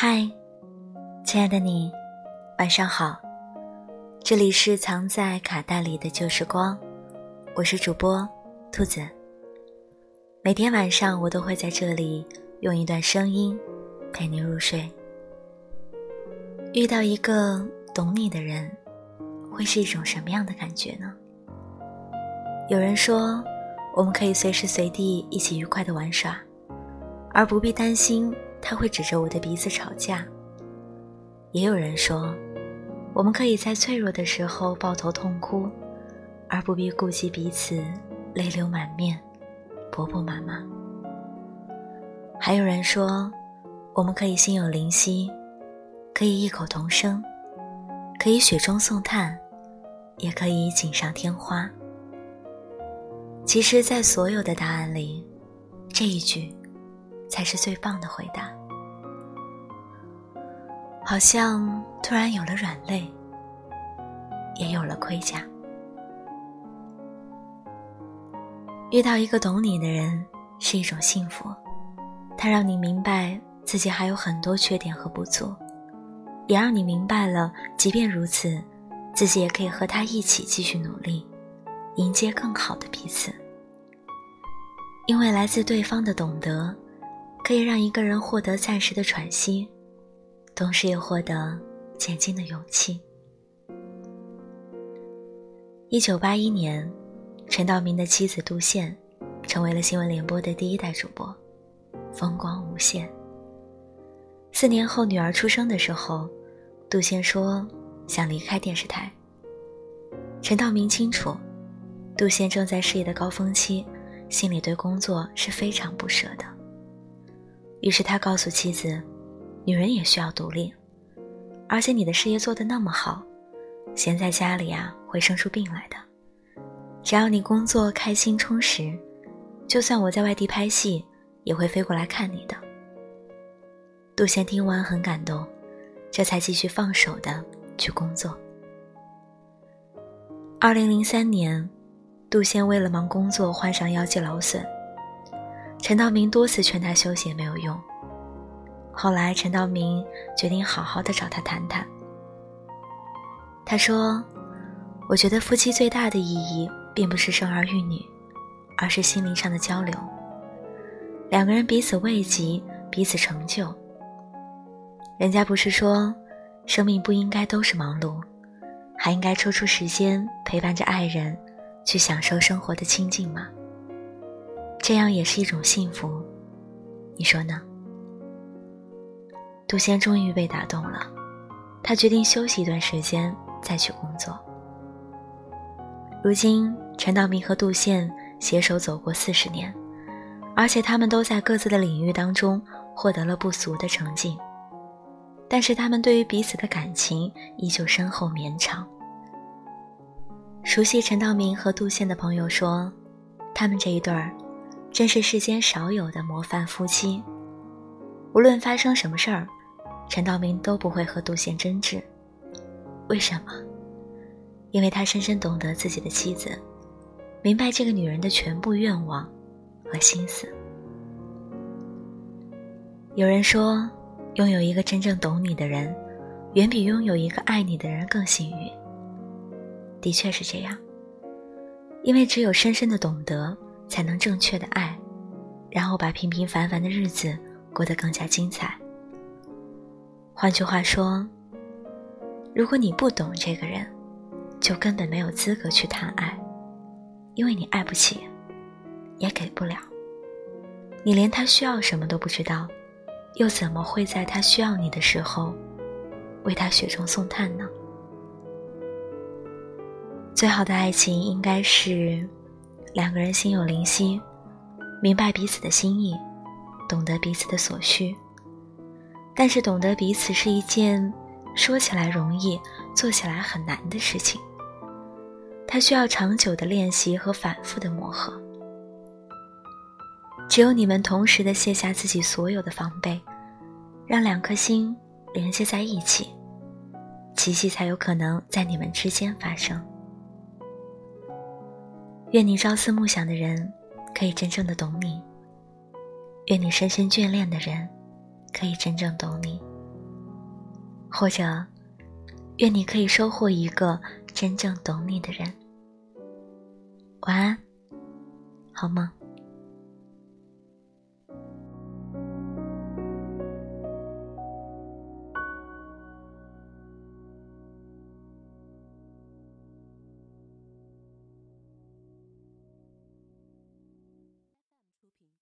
嗨，亲爱的你，晚上好。这里是藏在卡带里的旧时光，我是主播兔子。每天晚上我都会在这里用一段声音陪你入睡。遇到一个懂你的人，会是一种什么样的感觉呢？有人说，我们可以随时随地一起愉快的玩耍，而不必担心。他会指着我的鼻子吵架。也有人说，我们可以在脆弱的时候抱头痛哭，而不必顾及彼此泪流满面、婆婆妈妈。还有人说，我们可以心有灵犀，可以异口同声，可以雪中送炭，也可以锦上添花。其实，在所有的答案里，这一句。才是最棒的回答。好像突然有了软肋，也有了盔甲。遇到一个懂你的人是一种幸福，他让你明白自己还有很多缺点和不足，也让你明白了，即便如此，自己也可以和他一起继续努力，迎接更好的彼此。因为来自对方的懂得。可以让一个人获得暂时的喘息，同时也获得前进的勇气。一九八一年，陈道明的妻子杜宪成为了新闻联播的第一代主播，风光无限。四年后，女儿出生的时候，杜宪说想离开电视台。陈道明清楚，杜宪正在事业的高峰期，心里对工作是非常不舍的。于是他告诉妻子：“女人也需要独立，而且你的事业做得那么好，闲在家里啊会生出病来的。只要你工作开心充实，就算我在外地拍戏，也会飞过来看你的。”杜贤听完很感动，这才继续放手的去工作。二零零三年，杜贤为了忙工作患上腰肌劳损。陈道明多次劝他休息也没有用。后来，陈道明决定好好的找他谈谈。他说：“我觉得夫妻最大的意义，并不是生儿育女，而是心灵上的交流。两个人彼此慰藉，彼此成就。人家不是说，生命不应该都是忙碌，还应该抽出时间陪伴着爱人，去享受生活的清静吗？”这样也是一种幸福，你说呢？杜仙终于被打动了，他决定休息一段时间再去工作。如今，陈道明和杜宪携手走过四十年，而且他们都在各自的领域当中获得了不俗的成绩，但是他们对于彼此的感情依旧深厚绵长。熟悉陈道明和杜宪的朋友说，他们这一对儿。真是世间少有的模范夫妻。无论发生什么事儿，陈道明都不会和杜宪争执。为什么？因为他深深懂得自己的妻子，明白这个女人的全部愿望和心思。有人说，拥有一个真正懂你的人，远比拥有一个爱你的人更幸运。的确是这样，因为只有深深的懂得。才能正确的爱，然后把平平凡凡的日子过得更加精彩。换句话说，如果你不懂这个人，就根本没有资格去谈爱，因为你爱不起，也给不了。你连他需要什么都不知道，又怎么会在他需要你的时候，为他雪中送炭呢？最好的爱情应该是。两个人心有灵犀，明白彼此的心意，懂得彼此的所需。但是，懂得彼此是一件说起来容易、做起来很难的事情。它需要长久的练习和反复的磨合。只有你们同时的卸下自己所有的防备，让两颗心连接在一起，奇迹才有可能在你们之间发生。愿你朝思暮想的人可以真正的懂你，愿你深深眷恋的人可以真正懂你，或者愿你可以收获一个真正懂你的人。晚安，好吗？